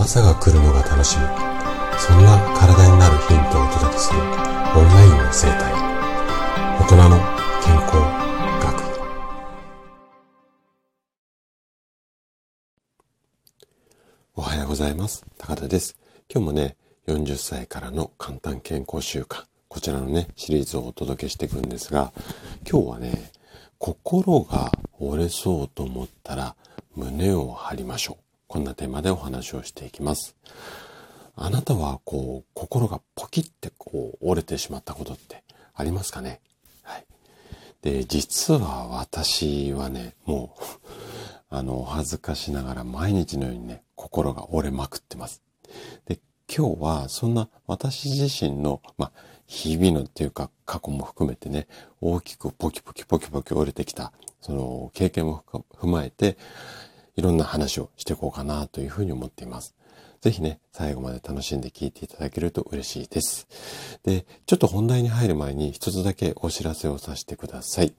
朝が来るのが楽しみ。そんな体になるヒントをお届けするオンラインの生態。大人の健康学。おはようございます。高田です。今日もね40歳からの簡単健康習慣。こちらのねシリーズをお届けしていくんですが今日はね心が折れそうと思ったら胸を張りましょう。こんなテーマでお話をしていきます。あなたはこう、心がポキってこう折れてしまったことってありますかね？はい。で、実は私はね、もう あの、恥ずかしながら毎日のようにね、心が折れまくってます。で、今日はそんな私自身の、まあ、日々のっていうか過去も含めてね、大きくポキポキポキポキ折れてきた、その経験も踏まえて、いろんな話をしていこうかなというふうに思っています。ぜひね、最後まで楽しんで聞いていただけると嬉しいです。で、ちょっと本題に入る前に一つだけお知らせをさせてください。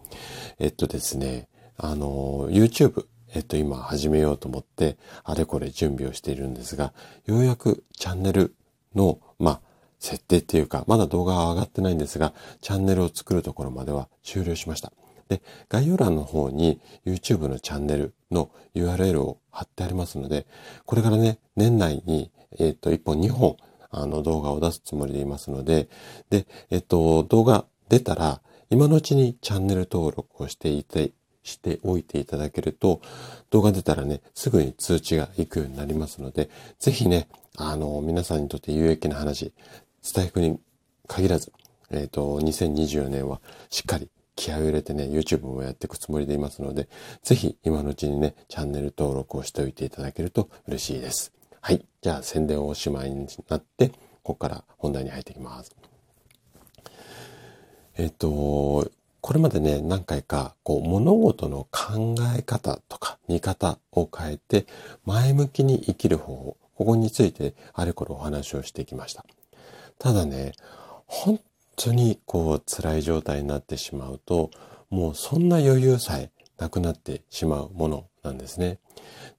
えっとですね、あの、YouTube、えっと今始めようと思って、あれこれ準備をしているんですが、ようやくチャンネルの、まあ、設定っていうか、まだ動画は上がってないんですが、チャンネルを作るところまでは終了しました。で、概要欄の方に YouTube のチャンネルの URL を貼ってありますので、これからね、年内に、えっ、ー、と、1本2本、あの、動画を出すつもりでいますので、で、えっ、ー、と、動画出たら、今のうちにチャンネル登録をしていて、しておいていただけると、動画出たらね、すぐに通知が行くようになりますので、ぜひね、あの、皆さんにとって有益な話、スタイフに限らず、えっ、ー、と、2024年はしっかり気合を入れてね、YouTube もやっていくつもりでいますので、ぜひ今のうちにね、チャンネル登録をしておいていただけると嬉しいです。はい。じゃあ宣伝をおしまいになって、ここから本題に入っていきます。えっと、これまでね、何回か、こう、物事の考え方とか見方を変えて、前向きに生きる方法、ここについてあれこれお話をしてきました。ただね、本当にこう辛い状態になってしまうと、もうそんな余裕さえなくなってしまうものなんですね。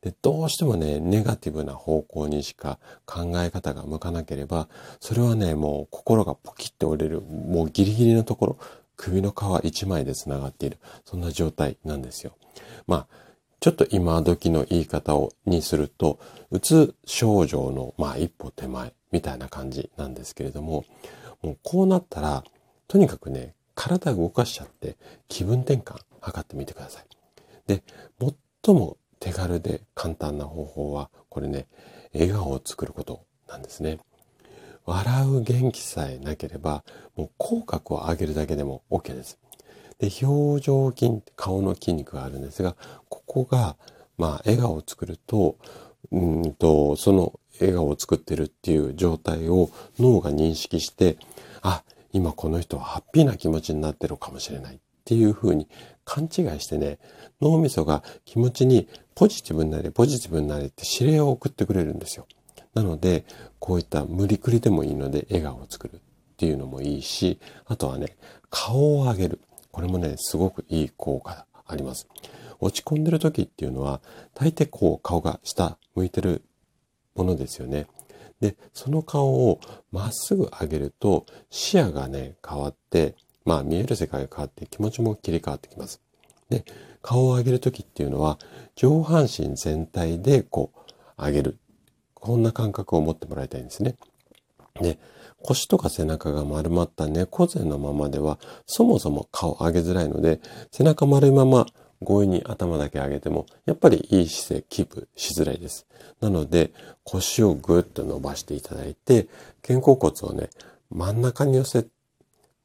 で、どうしてもね、ネガティブな方向にしか考え方が向かなければ、それはね、もう心がポキッと折れる、もうギリギリのところ、首の皮一枚で繋がっている、そんな状態なんですよ。まあ、ちょっと今時の言い方を、にすると、うつ症状の、まあ一歩手前みたいな感じなんですけれども、もうこうなったら、とにかくね、体動かしちゃって気分転換図ってみてください。で、最も手軽で簡単な方法は、これね、笑顔を作ることなんですね。笑う元気さえなければ、もう口角を上げるだけでも OK です。で、表情筋、顔の筋肉があるんですが、ここが、まあ、笑顔を作ると、うんと、その笑顔を作ってるっていう状態を脳が認識して、あ、今この人はハッピーな気持ちになってるかもしれないっていうふうに勘違いしてね、脳みそが気持ちにポジティブになれ、ポジティブになれって指令を送ってくれるんですよ。なので、こういった無理くりでもいいので笑顔を作るっていうのもいいし、あとはね、顔を上げる。これもね、すごくいい効果あります。落ち込んでる時っていうのは、大抵こう顔が下向いてるものですよね。で、その顔をまっすぐ上げると視野がね、変わって、まあ見える世界が変わって気持ちも切り替わってきます。で、顔を上げるときっていうのは上半身全体でこう上げる。こんな感覚を持ってもらいたいんですね。で、腰とか背中が丸まった猫背のままではそもそも顔上げづらいので背中丸いまま強引に頭だけ上げても、やっぱりいい姿勢キープしづらいです。なので、腰をぐっと伸ばしていただいて、肩甲骨をね、真ん中に寄せ、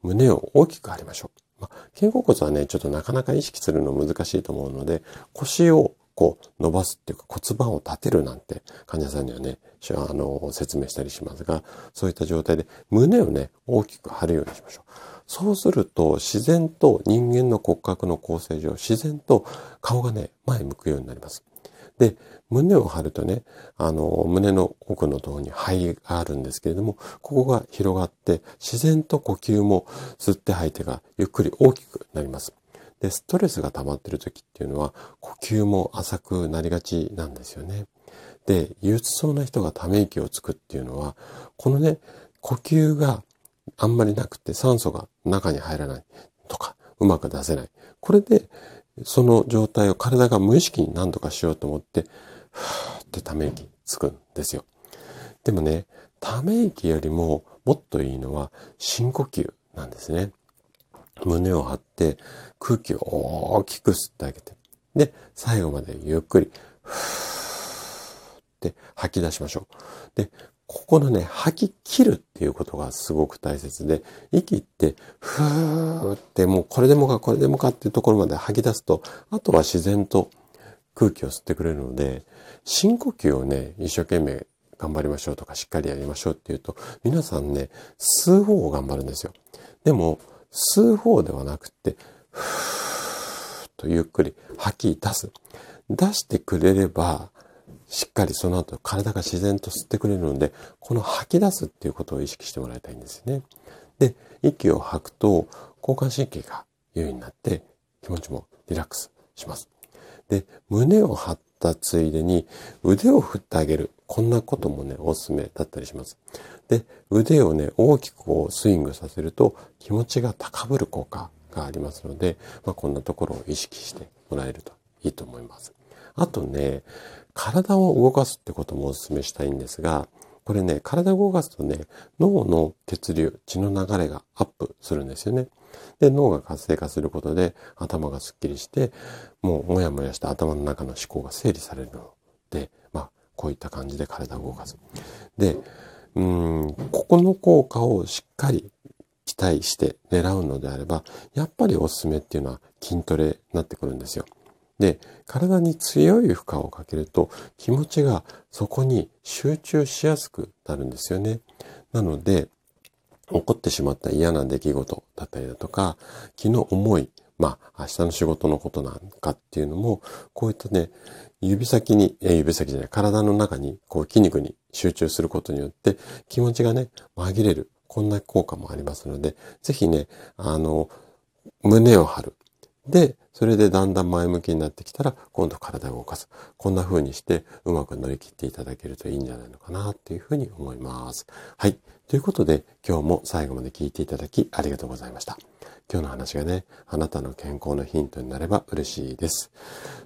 胸を大きく張りましょう。ま、肩甲骨はね、ちょっとなかなか意識するの難しいと思うので、腰をこう伸ばすっていうか骨盤を立てるなんて患者さんにはね、あの、説明したりしますが、そういった状態で胸をね、大きく張るようにしましょう。そうすると自然と人間の骨格の構成上自然と顔がね前向くようになります。で、胸を張るとね、あの、胸の奥のところに肺があるんですけれども、ここが広がって、自然と呼吸も吸って吐いてがゆっくり大きくなります。で、ストレスが溜まっている時っていうのは、呼吸も浅くなりがちなんですよね。で、憂鬱そうな人がため息をつくっていうのは、このね、呼吸があんまりなくて酸素が中に入らないとか、うまく出せない。これで、その状態を体が無意識に何とかしようと思って、ふーってため息つくんですよ。でもね、ため息よりももっといいのは深呼吸なんですね。胸を張って空気を大きく吸ってあげて。で、最後までゆっくり、ふーって吐き出しましょう。で、ここのね、吐き切るっていうことがすごく大切で、息って、ふーってもうこれでもかこれでもかっていうところまで吐き出すと、あとは自然と空気を吸ってくれるので、深呼吸をね、一生懸命頑張りましょうとか、しっかりやりましょうっていうと、皆さんね、吸う方を頑張るんですよ。でも、吸う方ではなくて、ふーっとゆっくり吐き出す。出してくれれば、しっかりその後体が自然と吸ってくれるので、この吐き出すっていうことを意識してもらいたいんですね。で、息を吐くと交感神経が優位になって気持ちもリラックスします。で、胸を張ったついでに腕を振ってあげる。こんなこともね、おすすめだったりします。で、腕をね、大きくこうスイングさせると気持ちが高ぶる効果がありますので、まあ、こんなところを意識してもらえるといいと思います。あとね、体を動かすってこともお勧めしたいんですが、これね、体を動かすとね、脳の血流、血の流れがアップするんですよね。で、脳が活性化することで頭がスッキリして、もうもやもやした頭の中の思考が整理されるので、まあ、こういった感じで体を動かす。で、うん、ここの効果をしっかり期待して狙うのであれば、やっぱりおすすめっていうのは筋トレになってくるんですよ。で、体に強い負荷をかけると気持ちがそこに集中しやすくなるんですよね。なので、起こってしまった嫌な出来事だったりだとか、気の重い、まあ、明日の仕事のことなんかっていうのも、こういったね、指先に、え指先じゃない、体の中に、こう筋肉に集中することによって、気持ちがね、紛れる。こんな効果もありますので、ぜひね、あの、胸を張る。で、それでだんだん前向きになってきたら、今度体を動かす。こんな風にしてうまく乗り切っていただけるといいんじゃないのかなっていうふうに思います。はい。ということで、今日も最後まで聞いていただきありがとうございました。今日の話がね、あなたの健康のヒントになれば嬉しいです。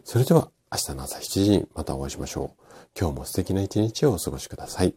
それでは、明日の朝7時にまたお会いしましょう。今日も素敵な一日をお過ごしください。